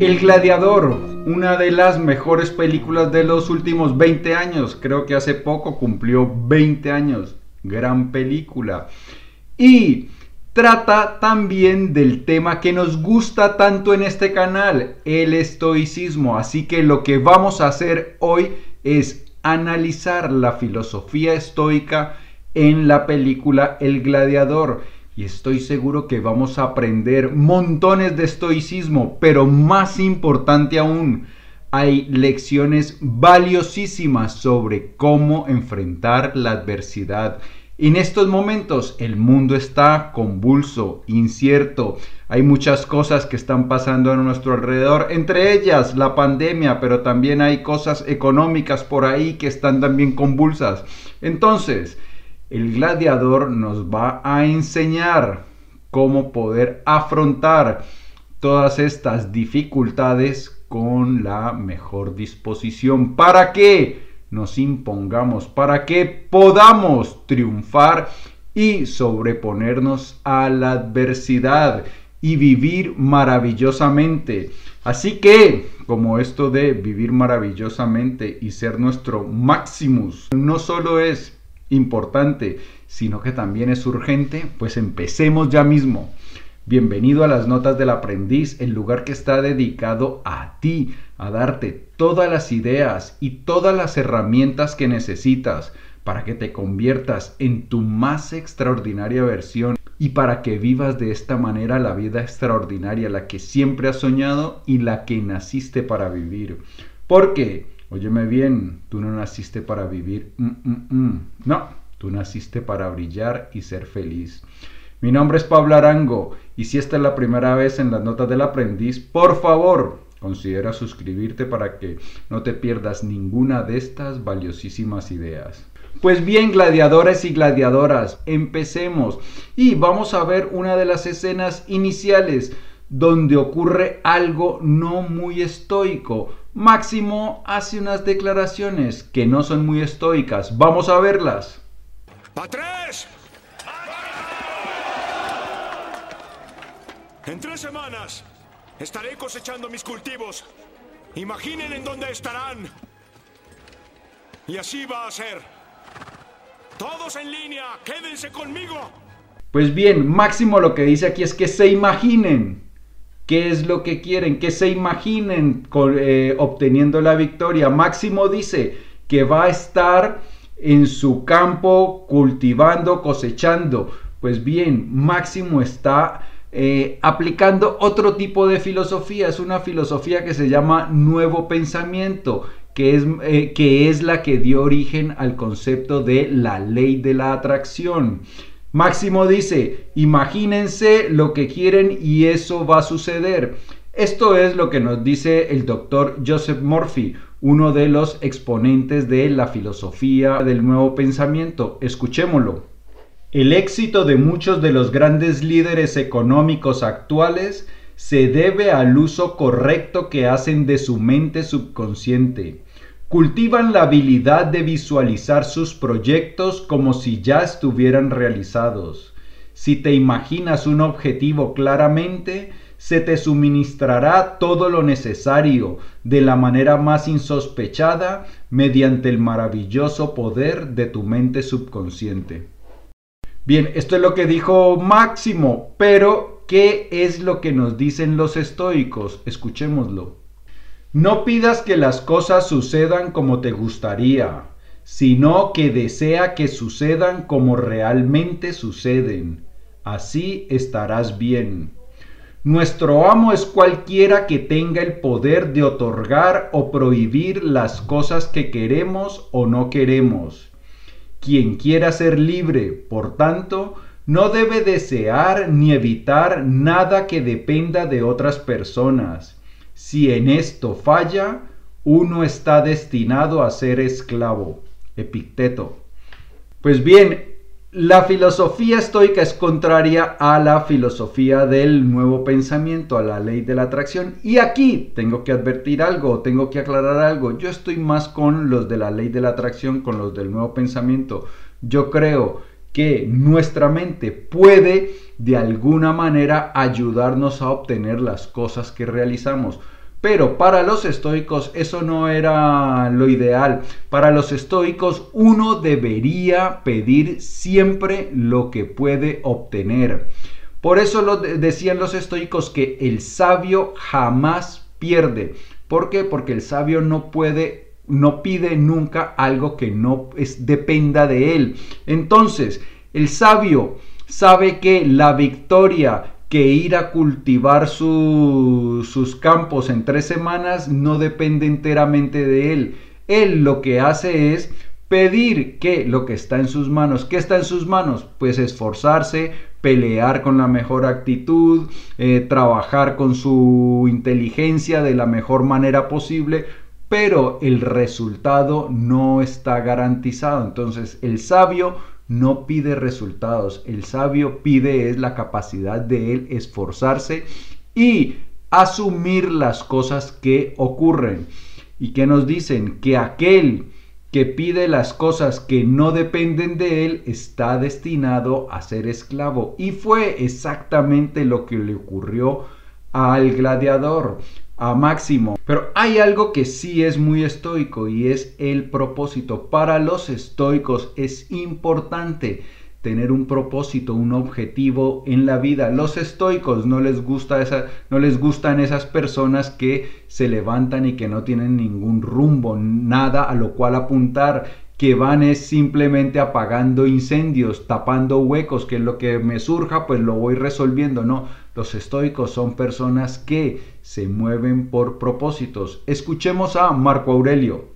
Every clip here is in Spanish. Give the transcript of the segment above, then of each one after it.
El Gladiador, una de las mejores películas de los últimos 20 años. Creo que hace poco cumplió 20 años. Gran película. Y trata también del tema que nos gusta tanto en este canal, el estoicismo. Así que lo que vamos a hacer hoy es analizar la filosofía estoica en la película El Gladiador y estoy seguro que vamos a aprender montones de estoicismo, pero más importante aún, hay lecciones valiosísimas sobre cómo enfrentar la adversidad. En estos momentos el mundo está convulso, incierto, hay muchas cosas que están pasando a nuestro alrededor, entre ellas la pandemia, pero también hay cosas económicas por ahí que están también convulsas. Entonces, el gladiador nos va a enseñar cómo poder afrontar todas estas dificultades con la mejor disposición. ¿Para que nos impongamos? Para que podamos triunfar y sobreponernos a la adversidad y vivir maravillosamente. Así que, como esto de vivir maravillosamente y ser nuestro maximus, no solo es importante, sino que también es urgente, pues empecemos ya mismo. Bienvenido a las Notas del Aprendiz, el lugar que está dedicado a ti, a darte todas las ideas y todas las herramientas que necesitas para que te conviertas en tu más extraordinaria versión y para que vivas de esta manera la vida extraordinaria, la que siempre has soñado y la que naciste para vivir. Porque Óyeme bien, tú no naciste para vivir. Mm, mm, mm. No, tú naciste para brillar y ser feliz. Mi nombre es Pablo Arango y si esta es la primera vez en las notas del aprendiz, por favor, considera suscribirte para que no te pierdas ninguna de estas valiosísimas ideas. Pues bien, gladiadores y gladiadoras, empecemos y vamos a ver una de las escenas iniciales donde ocurre algo no muy estoico. Máximo hace unas declaraciones que no son muy estoicas. Vamos a verlas. ¡A tres! En tres semanas estaré cosechando mis cultivos. Imaginen en dónde estarán. Y así va a ser. Todos en línea, quédense conmigo. Pues bien, Máximo lo que dice aquí es que se imaginen qué es lo que quieren, que se imaginen eh, obteniendo la victoria. Máximo dice que va a estar en su campo cultivando, cosechando. Pues bien, Máximo está eh, aplicando otro tipo de filosofía. Es una filosofía que se llama nuevo pensamiento, que es, eh, que es la que dio origen al concepto de la ley de la atracción. Máximo dice, imagínense lo que quieren y eso va a suceder. Esto es lo que nos dice el doctor Joseph Murphy, uno de los exponentes de la filosofía del nuevo pensamiento. Escuchémoslo. El éxito de muchos de los grandes líderes económicos actuales se debe al uso correcto que hacen de su mente subconsciente cultivan la habilidad de visualizar sus proyectos como si ya estuvieran realizados. Si te imaginas un objetivo claramente, se te suministrará todo lo necesario de la manera más insospechada mediante el maravilloso poder de tu mente subconsciente. Bien, esto es lo que dijo Máximo, pero ¿qué es lo que nos dicen los estoicos? Escuchémoslo. No pidas que las cosas sucedan como te gustaría, sino que desea que sucedan como realmente suceden. Así estarás bien. Nuestro amo es cualquiera que tenga el poder de otorgar o prohibir las cosas que queremos o no queremos. Quien quiera ser libre, por tanto, no debe desear ni evitar nada que dependa de otras personas si en esto falla, uno está destinado a ser esclavo. Epicteto. Pues bien, la filosofía estoica es contraria a la filosofía del nuevo pensamiento, a la ley de la atracción. Y aquí tengo que advertir algo, tengo que aclarar algo. Yo estoy más con los de la ley de la atracción, con los del nuevo pensamiento. Yo creo que nuestra mente puede de alguna manera ayudarnos a obtener las cosas que realizamos. Pero para los estoicos eso no era lo ideal. Para los estoicos uno debería pedir siempre lo que puede obtener. Por eso lo decían los estoicos que el sabio jamás pierde. ¿Por qué? Porque el sabio no puede, no pide nunca algo que no es, dependa de él. Entonces, el sabio sabe que la victoria que ir a cultivar sus campos en tres semanas no depende enteramente de él. Él lo que hace es pedir que lo que está en sus manos, ¿qué está en sus manos? Pues esforzarse, pelear con la mejor actitud, eh, trabajar con su inteligencia de la mejor manera posible, pero el resultado no está garantizado. Entonces el sabio no pide resultados, el sabio pide es la capacidad de él esforzarse y asumir las cosas que ocurren. ¿Y que nos dicen? Que aquel que pide las cosas que no dependen de él está destinado a ser esclavo. Y fue exactamente lo que le ocurrió al gladiador, a Máximo. Pero hay algo que sí es muy estoico y es el propósito. Para los estoicos es importante tener un propósito, un objetivo en la vida. Los estoicos no les gusta esa, no les gustan esas personas que se levantan y que no tienen ningún rumbo, nada a lo cual apuntar, que van es simplemente apagando incendios, tapando huecos, que lo que me surja pues lo voy resolviendo. No, los estoicos son personas que se mueven por propósitos. Escuchemos a Marco Aurelio.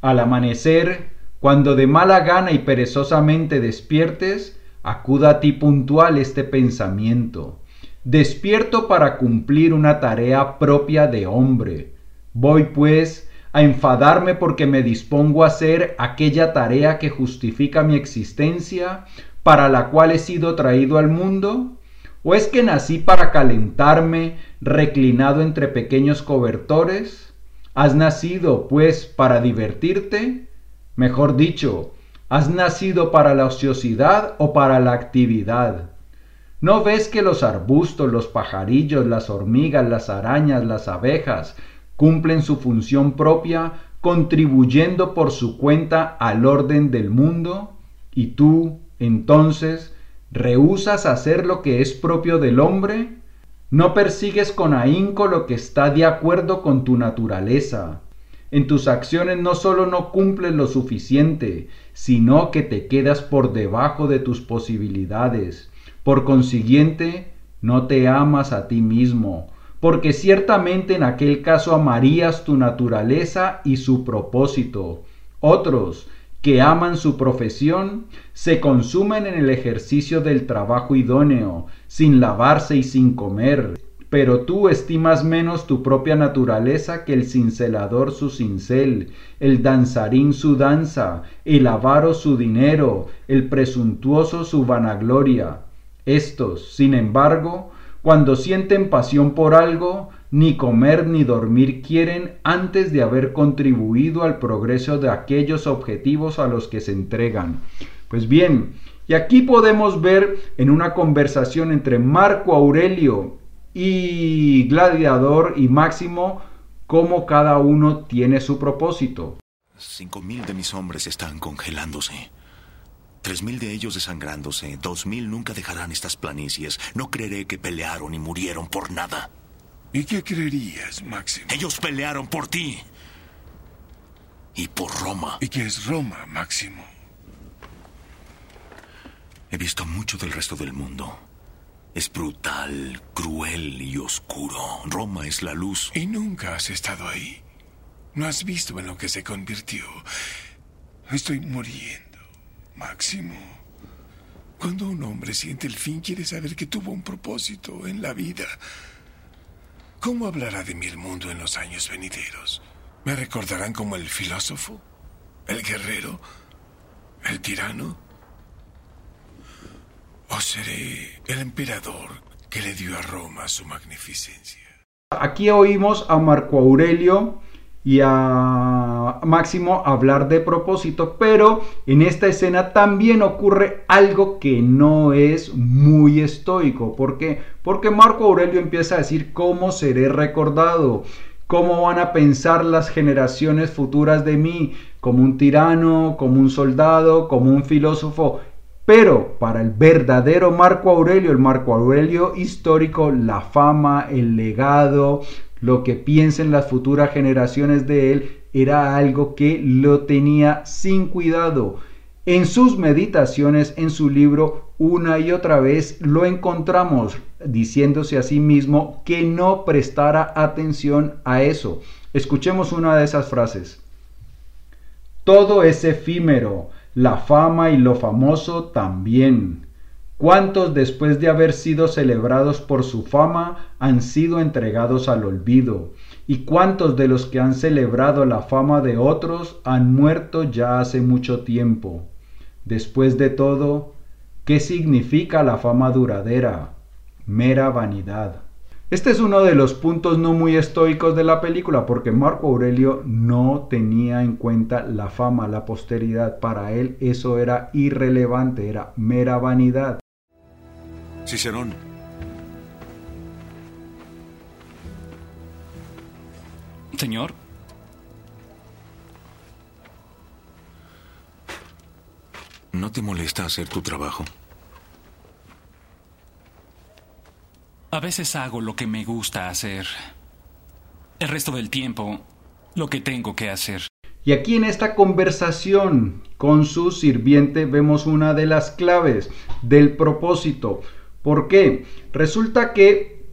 Al amanecer cuando de mala gana y perezosamente despiertes, acuda a ti puntual este pensamiento. Despierto para cumplir una tarea propia de hombre. Voy, pues, a enfadarme porque me dispongo a hacer aquella tarea que justifica mi existencia, para la cual he sido traído al mundo? ¿O es que nací para calentarme reclinado entre pequeños cobertores? ¿Has nacido, pues, para divertirte? Mejor dicho, ¿has nacido para la ociosidad o para la actividad? ¿No ves que los arbustos, los pajarillos, las hormigas, las arañas, las abejas cumplen su función propia, contribuyendo por su cuenta al orden del mundo? Y tú, entonces, ¿rehusas hacer lo que es propio del hombre? ¿No persigues con ahínco lo que está de acuerdo con tu naturaleza? En tus acciones no solo no cumples lo suficiente, sino que te quedas por debajo de tus posibilidades. Por consiguiente, no te amas a ti mismo, porque ciertamente en aquel caso amarías tu naturaleza y su propósito. Otros, que aman su profesión, se consumen en el ejercicio del trabajo idóneo, sin lavarse y sin comer, pero tú estimas menos tu propia naturaleza que el cincelador su cincel, el danzarín su danza, el avaro su dinero, el presuntuoso su vanagloria. Estos, sin embargo, cuando sienten pasión por algo, ni comer ni dormir quieren antes de haber contribuido al progreso de aquellos objetivos a los que se entregan. Pues bien, y aquí podemos ver en una conversación entre Marco Aurelio y Gladiador y Máximo, cómo cada uno tiene su propósito. Cinco mil de mis hombres están congelándose. Tres mil de ellos desangrándose. Dos mil nunca dejarán estas planicies. No creeré que pelearon y murieron por nada. ¿Y qué creerías, Máximo? Ellos pelearon por ti. Y por Roma. ¿Y qué es Roma, Máximo? He visto mucho del resto del mundo. Es brutal, cruel y oscuro. Roma es la luz. Y nunca has estado ahí. No has visto en lo que se convirtió. Estoy muriendo, Máximo. Cuando un hombre siente el fin, quiere saber que tuvo un propósito en la vida. ¿Cómo hablará de mí el mundo en los años venideros? ¿Me recordarán como el filósofo? ¿El guerrero? ¿El tirano? ¿O seré el emperador que le dio a Roma su magnificencia? Aquí oímos a Marco Aurelio y a Máximo hablar de propósito, pero en esta escena también ocurre algo que no es muy estoico. ¿Por qué? Porque Marco Aurelio empieza a decir cómo seré recordado, ¿Cómo van a pensar las generaciones futuras de mí? Como un tirano, como un soldado, como un filósofo. Pero para el verdadero Marco Aurelio, el Marco Aurelio histórico, la fama, el legado, lo que piensen las futuras generaciones de él, era algo que lo tenía sin cuidado. En sus meditaciones, en su libro, una y otra vez lo encontramos diciéndose a sí mismo que no prestara atención a eso. Escuchemos una de esas frases. Todo es efímero, la fama y lo famoso también. ¿Cuántos después de haber sido celebrados por su fama han sido entregados al olvido? ¿Y cuántos de los que han celebrado la fama de otros han muerto ya hace mucho tiempo? Después de todo, ¿qué significa la fama duradera? Mera vanidad. Este es uno de los puntos no muy estoicos de la película porque Marco Aurelio no tenía en cuenta la fama, la posteridad. Para él eso era irrelevante, era mera vanidad. Cicerón. Señor. ¿No te molesta hacer tu trabajo? A veces hago lo que me gusta hacer. El resto del tiempo, lo que tengo que hacer. Y aquí en esta conversación con su sirviente vemos una de las claves del propósito. ¿Por qué? Resulta que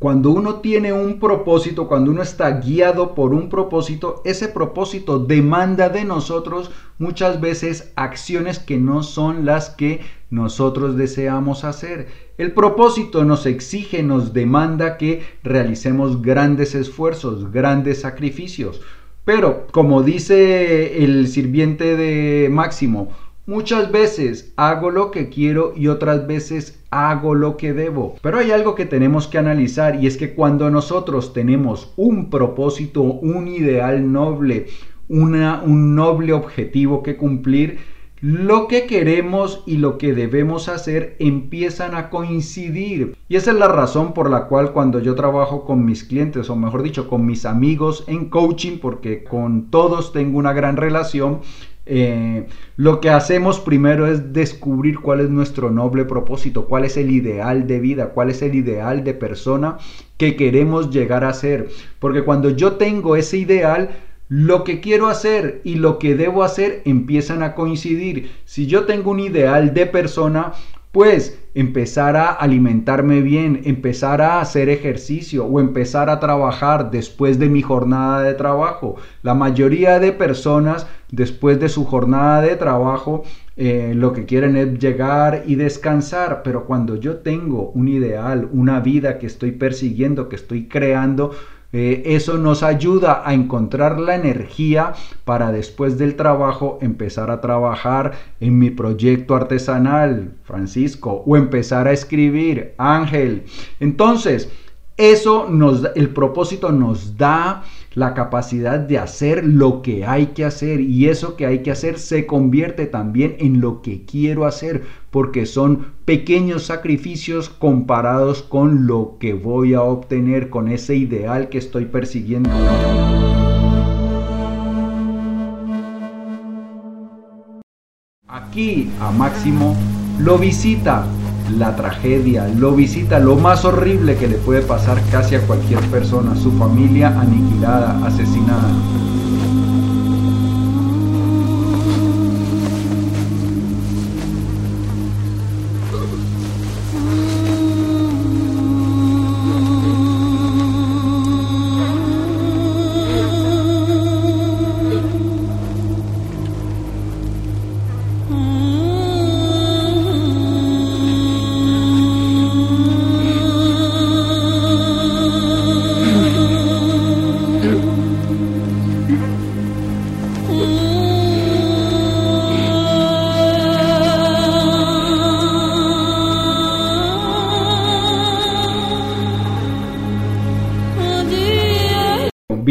cuando uno tiene un propósito, cuando uno está guiado por un propósito, ese propósito demanda de nosotros muchas veces acciones que no son las que nosotros deseamos hacer. El propósito nos exige, nos demanda que realicemos grandes esfuerzos, grandes sacrificios. Pero, como dice el sirviente de Máximo, Muchas veces hago lo que quiero y otras veces hago lo que debo. Pero hay algo que tenemos que analizar y es que cuando nosotros tenemos un propósito, un ideal noble, un noble objetivo que cumplir, lo que queremos y lo que debemos hacer empiezan a coincidir. Y esa es la razón por la cual cuando yo trabajo con mis clientes, o mejor dicho, con mis amigos en coaching, porque con todos tengo una gran relación, eh, lo que hacemos primero es descubrir cuál es nuestro noble propósito, cuál es el ideal de vida, cuál es el ideal de persona que queremos llegar a ser. Porque cuando yo tengo ese ideal, lo que quiero hacer y lo que debo hacer empiezan a coincidir. Si yo tengo un ideal de persona, pues empezar a alimentarme bien, empezar a hacer ejercicio o empezar a trabajar después de mi jornada de trabajo. La mayoría de personas después de su jornada de trabajo eh, lo que quieren es llegar y descansar, pero cuando yo tengo un ideal, una vida que estoy persiguiendo, que estoy creando, eh, eso nos ayuda a encontrar la energía para después del trabajo empezar a trabajar en mi proyecto artesanal, Francisco, o empezar a escribir, Ángel. Entonces, eso nos el propósito nos da la capacidad de hacer lo que hay que hacer y eso que hay que hacer se convierte también en lo que quiero hacer porque son pequeños sacrificios comparados con lo que voy a obtener con ese ideal que estoy persiguiendo. Aquí a Máximo lo visita la tragedia, lo visita, lo más horrible que le puede pasar casi a cualquier persona, su familia aniquilada, asesinada.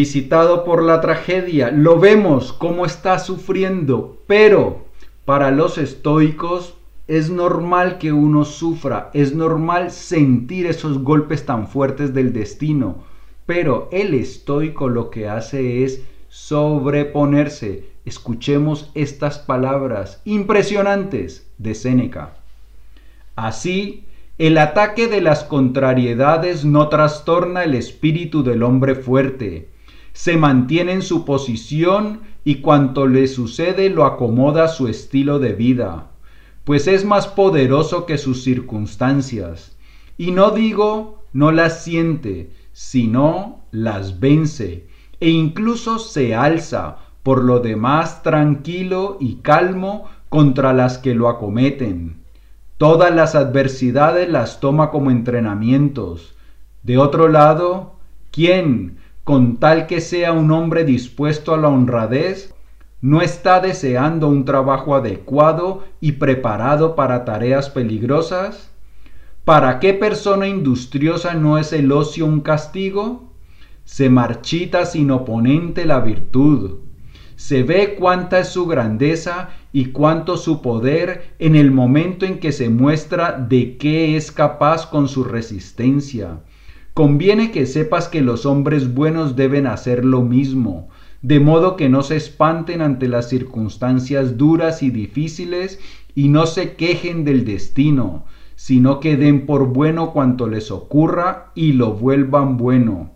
Visitado por la tragedia, lo vemos cómo está sufriendo, pero para los estoicos es normal que uno sufra, es normal sentir esos golpes tan fuertes del destino, pero el estoico lo que hace es sobreponerse. Escuchemos estas palabras impresionantes de Séneca. Así, el ataque de las contrariedades no trastorna el espíritu del hombre fuerte. Se mantiene en su posición y cuanto le sucede lo acomoda su estilo de vida, pues es más poderoso que sus circunstancias. Y no digo no las siente, sino las vence, e incluso se alza, por lo demás tranquilo y calmo contra las que lo acometen. Todas las adversidades las toma como entrenamientos. De otro lado, ¿quién, con tal que sea un hombre dispuesto a la honradez, no está deseando un trabajo adecuado y preparado para tareas peligrosas? ¿Para qué persona industriosa no es el ocio un castigo? Se marchita sin oponente la virtud. Se ve cuánta es su grandeza y cuánto su poder en el momento en que se muestra de qué es capaz con su resistencia. Conviene que sepas que los hombres buenos deben hacer lo mismo, de modo que no se espanten ante las circunstancias duras y difíciles y no se quejen del destino, sino que den por bueno cuanto les ocurra y lo vuelvan bueno.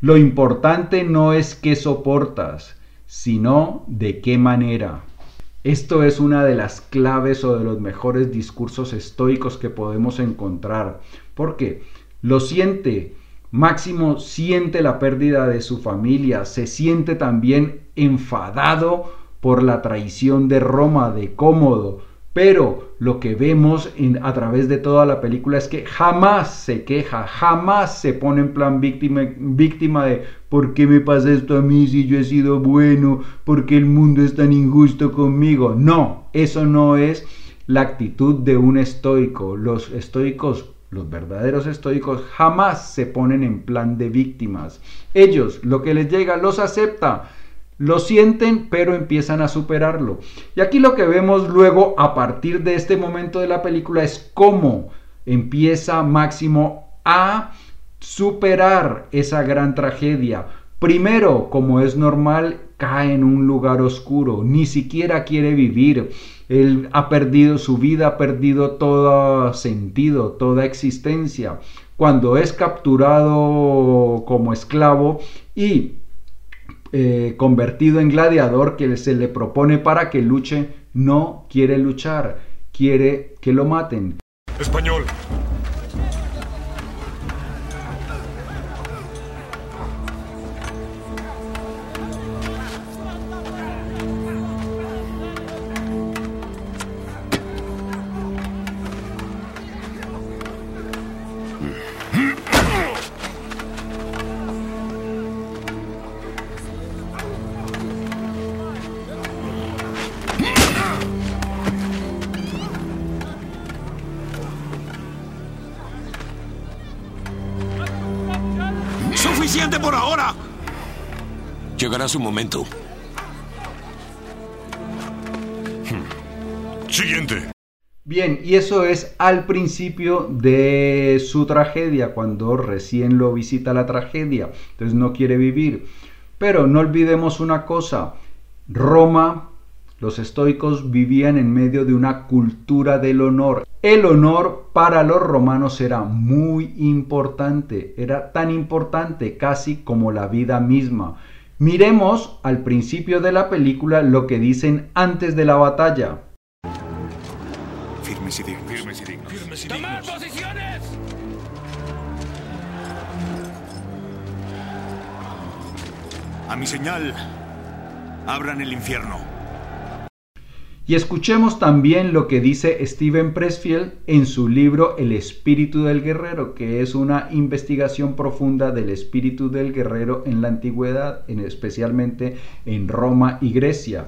Lo importante no es qué soportas, sino de qué manera. Esto es una de las claves o de los mejores discursos estoicos que podemos encontrar. porque Lo siente, Máximo siente la pérdida de su familia, se siente también enfadado por la traición de Roma, de Cómodo, pero lo que vemos a través de toda la película es que jamás se queja, jamás se pone en plan víctima, víctima de ¿por qué me pasa esto a mí si yo he sido bueno? ¿Por qué el mundo es tan injusto conmigo? No, eso no es la actitud de un estoico. Los estoicos, los verdaderos estoicos, jamás se ponen en plan de víctimas. Ellos, lo que les llega, los acepta lo sienten, pero empiezan a superarlo. Y aquí lo que vemos luego a partir de este momento de la película es cómo empieza Máximo a superar esa gran tragedia. Primero, como es normal, cae en un lugar oscuro, ni siquiera quiere vivir. Él ha perdido su vida, ha perdido todo sentido, toda existencia. Cuando es capturado como esclavo y eh, convertido en gladiador que se le propone para que luche, no quiere luchar, quiere que lo maten. Español, por ahora! Llegará su momento. Hmm. Siguiente. Bien, y eso es al principio de su tragedia, cuando recién lo visita la tragedia, entonces no quiere vivir. Pero no olvidemos una cosa, Roma los estoicos vivían en medio de una cultura del honor. El honor para los romanos era muy importante, era tan importante casi como la vida misma. Miremos al principio de la película lo que dicen antes de la batalla. Firmes y dignos. Firmes y dignos. Firmes y dignos. posiciones! A mi señal, abran el infierno. Y escuchemos también lo que dice Steven Pressfield en su libro El espíritu del guerrero, que es una investigación profunda del espíritu del guerrero en la antigüedad, especialmente en Roma y Grecia.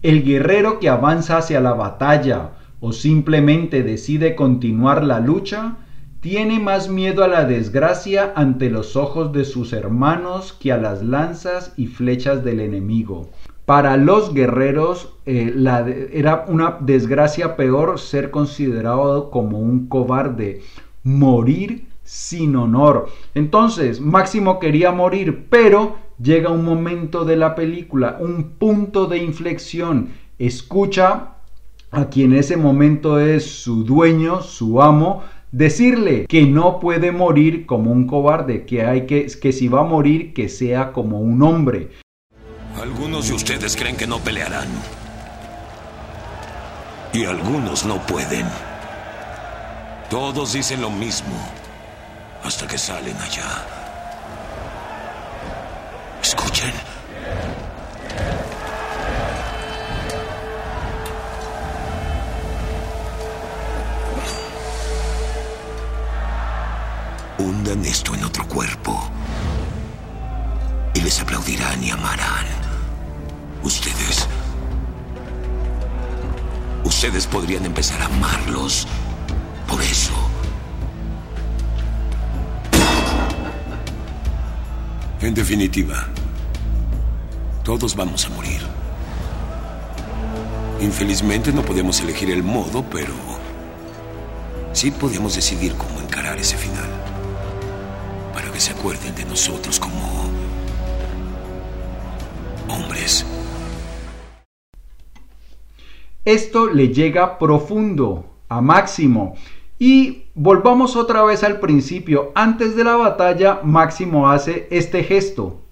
El guerrero que avanza hacia la batalla o simplemente decide continuar la lucha, tiene más miedo a la desgracia ante los ojos de sus hermanos que a las lanzas y flechas del enemigo. Para los guerreros eh, era una desgracia peor ser considerado como un cobarde, morir sin honor. Entonces, Máximo quería morir, pero llega un momento de la película, un punto de inflexión. Escucha a quien ese momento es su dueño, su amo, decirle que no puede morir como un cobarde, que hay que que si va a morir que sea como un hombre. Algunos de ustedes creen que no pelearán. Y algunos no pueden. Todos dicen lo mismo hasta que salen allá. Escuchen. Hundan esto en otro cuerpo. Y les aplaudirán y amarán. Ustedes... Ustedes podrían empezar a amarlos. Por eso. En definitiva, todos vamos a morir. Infelizmente no podemos elegir el modo, pero sí podemos decidir cómo encarar ese final. Para que se acuerden de nosotros como hombres. Esto le llega profundo a Máximo. Y volvamos otra vez al principio. Antes de la batalla, Máximo hace este gesto.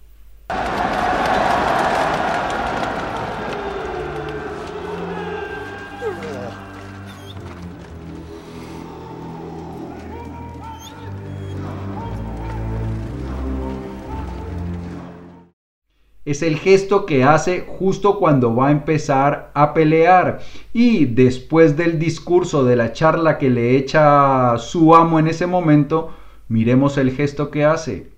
Es el gesto que hace justo cuando va a empezar a pelear. Y después del discurso, de la charla que le echa su amo en ese momento, miremos el gesto que hace.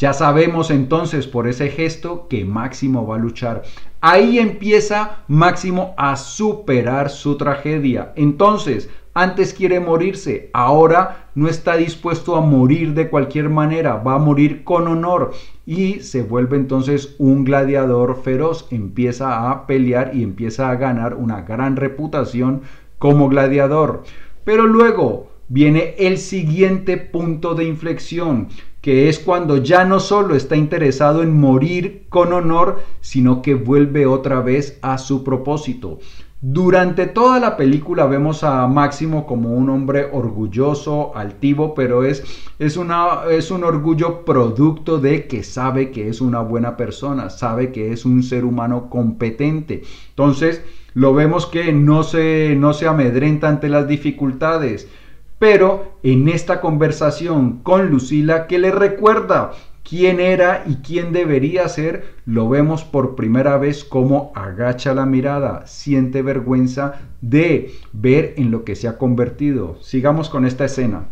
Ya sabemos entonces por ese gesto que Máximo va a luchar. Ahí empieza Máximo a superar su tragedia. Entonces, antes quiere morirse, ahora no está dispuesto a morir de cualquier manera, va a morir con honor y se vuelve entonces un gladiador feroz, empieza a pelear y empieza a ganar una gran reputación como gladiador. Pero luego viene el siguiente punto de inflexión que es cuando ya no solo está interesado en morir con honor, sino que vuelve otra vez a su propósito. Durante toda la película vemos a Máximo como un hombre orgulloso, altivo, pero es, es, una, es un orgullo producto de que sabe que es una buena persona, sabe que es un ser humano competente. Entonces, lo vemos que no se, no se amedrenta ante las dificultades, pero en esta conversación con Lucila que le recuerda quién era y quién debería ser, lo vemos por primera vez como agacha la mirada, siente vergüenza de ver en lo que se ha convertido. Sigamos con esta escena.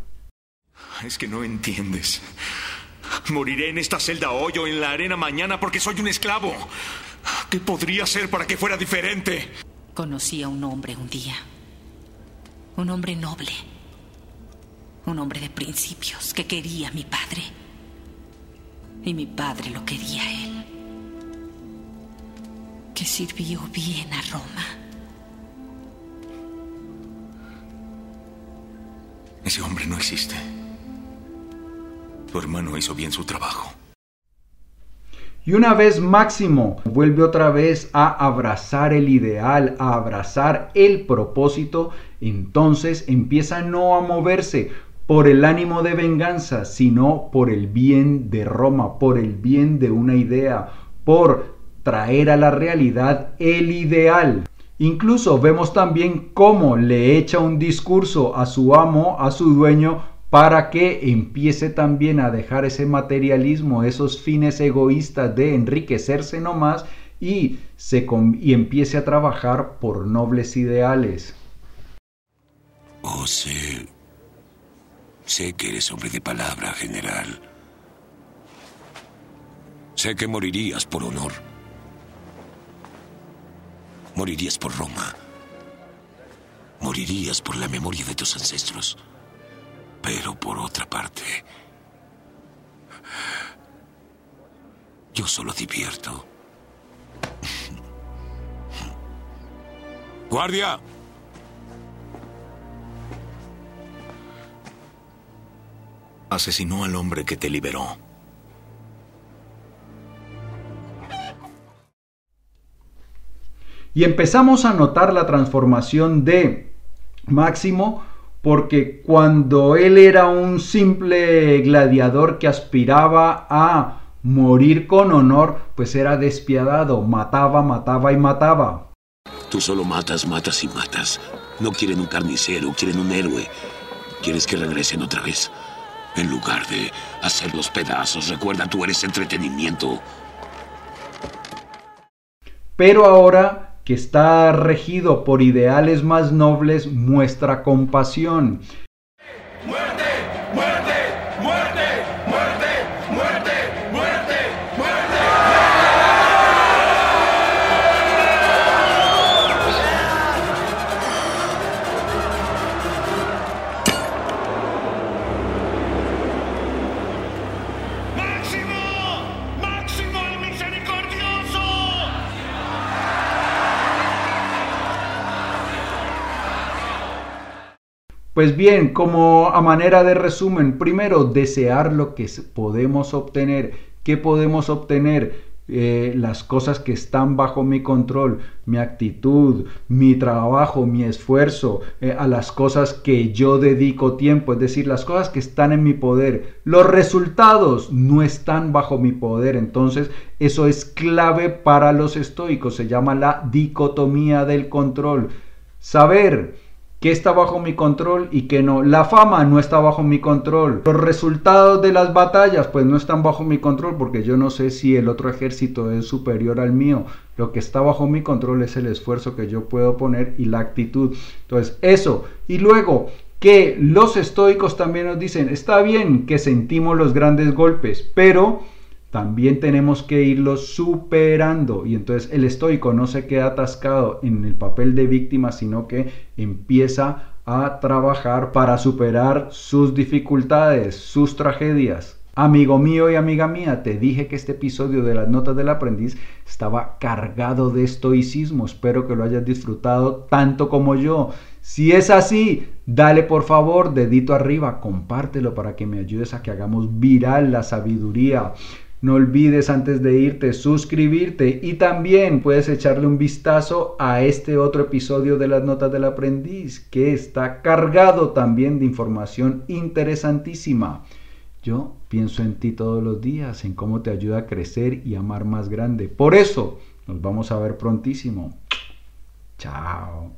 Es que no entiendes. Moriré en esta celda hoy o en la arena mañana porque soy un esclavo. ¿Qué podría ser para que fuera diferente? Conocí a un hombre un día. Un hombre noble un hombre de principios que quería a mi padre. Y mi padre lo quería a él. Que sirvió bien a Roma. Ese hombre no existe. Tu hermano hizo bien su trabajo. Y una vez Máximo vuelve otra vez a abrazar el ideal, a abrazar el propósito, entonces empieza no a moverse, por el ánimo de venganza, sino por el bien de Roma, por el bien de una idea, por traer a la realidad el ideal. Incluso vemos también cómo le echa un discurso a su amo, a su dueño, para que empiece también a dejar ese materialismo, esos fines egoístas de enriquecerse nomás y, se y empiece a trabajar por nobles ideales. Oh, sí. Sé que eres hombre de palabra, general. Sé que morirías por honor. Morirías por Roma. Morirías por la memoria de tus ancestros. Pero por otra parte, yo solo divierto. ¡Guardia! Asesinó al hombre que te liberó. Y empezamos a notar la transformación de Máximo porque cuando él era un simple gladiador que aspiraba a morir con honor, pues era despiadado, mataba, mataba y mataba. Tú solo matas, matas y matas. No quieren un carnicero, quieren un héroe. ¿Quieres que regresen otra vez? En lugar de hacer los pedazos, recuerda, tú eres entretenimiento. Pero ahora que está regido por ideales más nobles, muestra compasión. Pues bien, como a manera de resumen, primero desear lo que podemos obtener. ¿Qué podemos obtener? Eh, las cosas que están bajo mi control, mi actitud, mi trabajo, mi esfuerzo, eh, a las cosas que yo dedico tiempo, es decir, las cosas que están en mi poder. Los resultados no están bajo mi poder, entonces eso es clave para los estoicos, se llama la dicotomía del control. Saber qué está bajo mi control y qué no. La fama no está bajo mi control. Los resultados de las batallas pues no están bajo mi control porque yo no sé si el otro ejército es superior al mío. Lo que está bajo mi control es el esfuerzo que yo puedo poner y la actitud. Entonces, eso. Y luego, que los estoicos también nos dicen, está bien que sentimos los grandes golpes, pero también tenemos que irlos superando. Y entonces el estoico no se queda atascado en el papel de víctima, sino que empieza a trabajar para superar sus dificultades, sus tragedias. Amigo mío y amiga mía, te dije que este episodio de las notas del aprendiz estaba cargado de estoicismo. Espero que lo hayas disfrutado tanto como yo. Si es así, dale por favor dedito arriba, compártelo para que me ayudes a que hagamos viral la sabiduría. No olvides antes de irte suscribirte y también puedes echarle un vistazo a este otro episodio de las notas del aprendiz que está cargado también de información interesantísima. Yo pienso en ti todos los días, en cómo te ayuda a crecer y amar más grande. Por eso nos vamos a ver prontísimo. Chao.